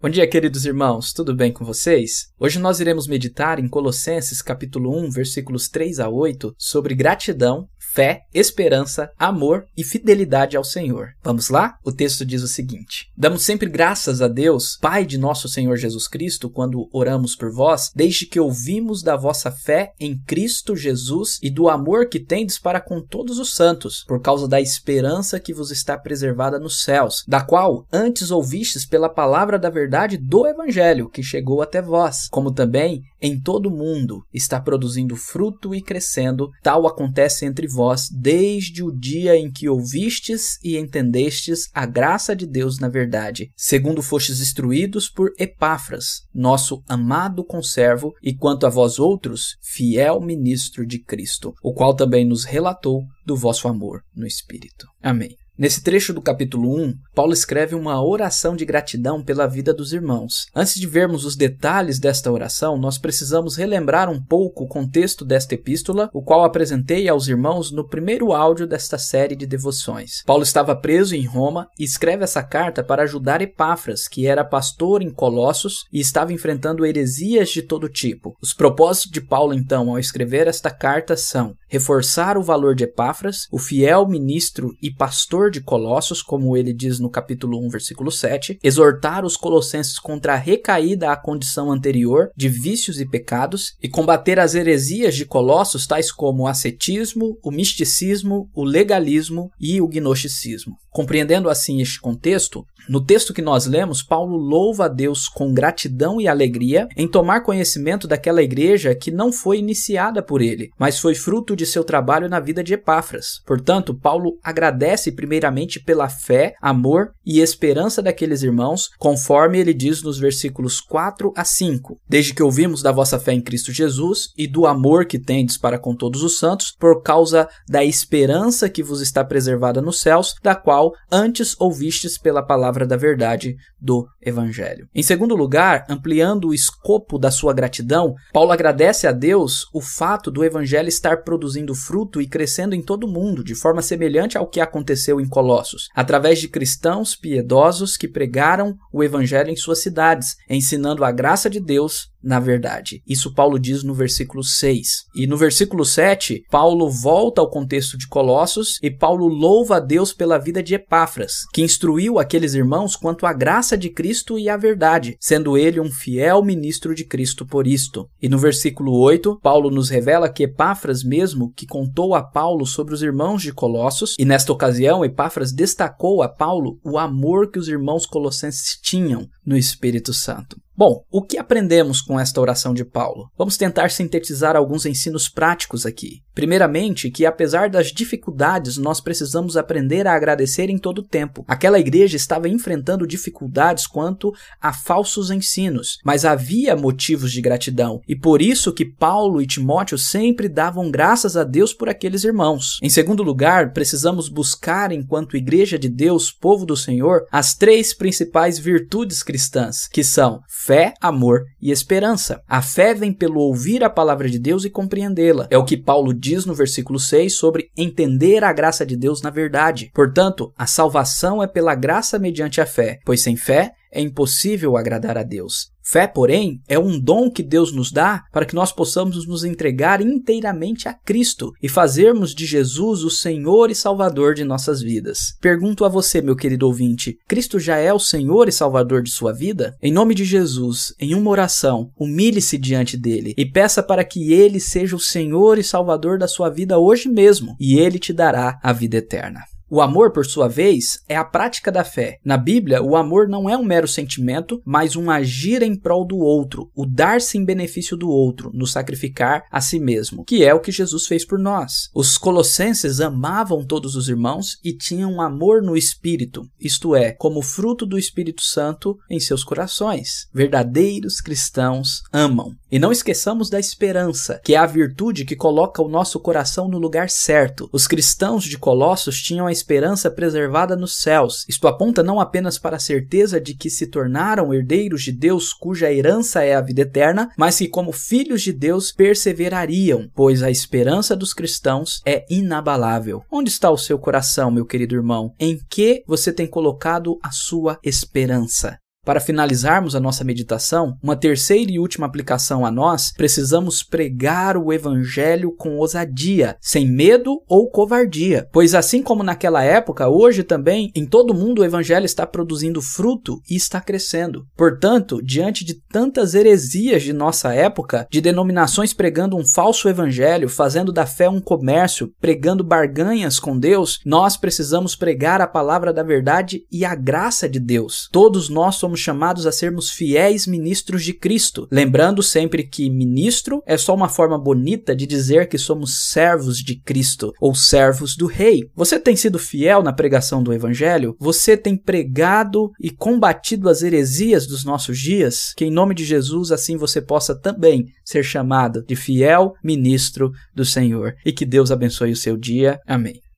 Bom dia, queridos irmãos, tudo bem com vocês? Hoje nós iremos meditar em Colossenses capítulo 1, versículos 3 a 8, sobre gratidão, fé, esperança, amor e fidelidade ao Senhor. Vamos lá? O texto diz o seguinte: Damos sempre graças a Deus, Pai de nosso Senhor Jesus Cristo, quando oramos por vós, desde que ouvimos da vossa fé em Cristo Jesus e do amor que tendes para com todos os santos, por causa da esperança que vos está preservada nos céus, da qual antes ouvistes pela palavra da verdade do Evangelho que chegou até vós, como também em todo o mundo está produzindo fruto e crescendo, tal acontece entre vós desde o dia em que ouvistes e entendestes a graça de Deus na verdade, segundo fostes instruídos por Epáfras, nosso amado conservo, e quanto a vós outros, fiel ministro de Cristo, o qual também nos relatou do vosso amor no Espírito. Amém. Nesse trecho do capítulo 1, Paulo escreve uma oração de gratidão pela vida dos irmãos. Antes de vermos os detalhes desta oração, nós precisamos relembrar um pouco o contexto desta epístola, o qual apresentei aos irmãos no primeiro áudio desta série de devoções. Paulo estava preso em Roma e escreve essa carta para ajudar Epáfras, que era pastor em Colossos e estava enfrentando heresias de todo tipo. Os propósitos de Paulo, então, ao escrever esta carta são reforçar o valor de Epáfras, o fiel ministro e pastor de Colossos, como ele diz no capítulo 1, versículo 7, exortar os colossenses contra a recaída à condição anterior de vícios e pecados e combater as heresias de Colossos, tais como o ascetismo, o misticismo, o legalismo e o gnosticismo. Compreendendo assim este contexto, no texto que nós lemos, Paulo louva a Deus com gratidão e alegria em tomar conhecimento daquela igreja que não foi iniciada por ele, mas foi fruto de seu trabalho na vida de Epáfras. Portanto, Paulo agradece primeiramente pela fé, amor e esperança daqueles irmãos, conforme ele diz nos versículos 4 a 5. Desde que ouvimos da vossa fé em Cristo Jesus e do amor que tendes para com todos os santos, por causa da esperança que vos está preservada nos céus, da qual antes ouvistes pela palavra da verdade do Evangelho. Em segundo lugar, ampliando o escopo da sua gratidão, Paulo agradece a Deus o fato do Evangelho estar produzindo fruto e crescendo em todo o mundo, de forma semelhante ao que aconteceu em Colossos, através de cristãos piedosos que pregaram o Evangelho em suas cidades, ensinando a graça de Deus na verdade. Isso Paulo diz no versículo 6. E no versículo 7, Paulo volta ao contexto de Colossos e Paulo louva a Deus pela vida de Epáfras, que instruiu aqueles irmãos quanto à graça de Cristo e à verdade, sendo ele um fiel ministro de Cristo por isto. E no versículo 8, Paulo nos revela que Epáfras mesmo que contou a Paulo sobre os irmãos de Colossos, e nesta ocasião Epáfras destacou a Paulo o amor que os irmãos colossenses tinham no Espírito Santo. Bom, o que aprendemos com esta oração de Paulo? Vamos tentar sintetizar alguns ensinos práticos aqui. Primeiramente, que apesar das dificuldades, nós precisamos aprender a agradecer em todo o tempo. Aquela igreja estava enfrentando dificuldades quanto a falsos ensinos, mas havia motivos de gratidão, e por isso que Paulo e Timóteo sempre davam graças a Deus por aqueles irmãos. Em segundo lugar, precisamos buscar, enquanto igreja de Deus, povo do Senhor, as três principais virtudes cristãs, que são fé, amor e esperança. A fé vem pelo ouvir a palavra de Deus e compreendê-la. É o que Paulo diz no versículo 6 sobre entender a graça de Deus na verdade. Portanto, a salvação é pela graça mediante a fé, pois sem fé é impossível agradar a Deus. Fé, porém, é um dom que Deus nos dá para que nós possamos nos entregar inteiramente a Cristo e fazermos de Jesus o Senhor e Salvador de nossas vidas. Pergunto a você, meu querido ouvinte: Cristo já é o Senhor e Salvador de sua vida? Em nome de Jesus, em uma oração, humilhe-se diante dele e peça para que ele seja o Senhor e Salvador da sua vida hoje mesmo, e ele te dará a vida eterna. O amor, por sua vez, é a prática da fé. Na Bíblia, o amor não é um mero sentimento, mas um agir em prol do outro, o dar-se em benefício do outro, no sacrificar a si mesmo, que é o que Jesus fez por nós. Os colossenses amavam todos os irmãos e tinham amor no espírito, isto é, como fruto do Espírito Santo em seus corações. Verdadeiros cristãos amam. E não esqueçamos da esperança, que é a virtude que coloca o nosso coração no lugar certo. Os cristãos de Colossos tinham a esperança preservada nos céus. Isto aponta não apenas para a certeza de que se tornaram herdeiros de Deus, cuja herança é a vida eterna, mas que, como filhos de Deus, perseverariam, pois a esperança dos cristãos é inabalável. Onde está o seu coração, meu querido irmão? Em que você tem colocado a sua esperança? Para finalizarmos a nossa meditação, uma terceira e última aplicação a nós, precisamos pregar o evangelho com ousadia, sem medo ou covardia. Pois assim como naquela época, hoje também em todo o mundo o evangelho está produzindo fruto e está crescendo. Portanto, diante de tantas heresias de nossa época, de denominações pregando um falso evangelho, fazendo da fé um comércio, pregando barganhas com Deus, nós precisamos pregar a palavra da verdade e a graça de Deus. Todos nós somos chamados a sermos fiéis ministros de Cristo, lembrando sempre que ministro é só uma forma bonita de dizer que somos servos de Cristo ou servos do Rei. Você tem sido fiel na pregação do Evangelho? Você tem pregado e combatido as heresias dos nossos dias? Que em nome de Jesus assim você possa também ser chamado de fiel ministro do Senhor. E que Deus abençoe o seu dia. Amém.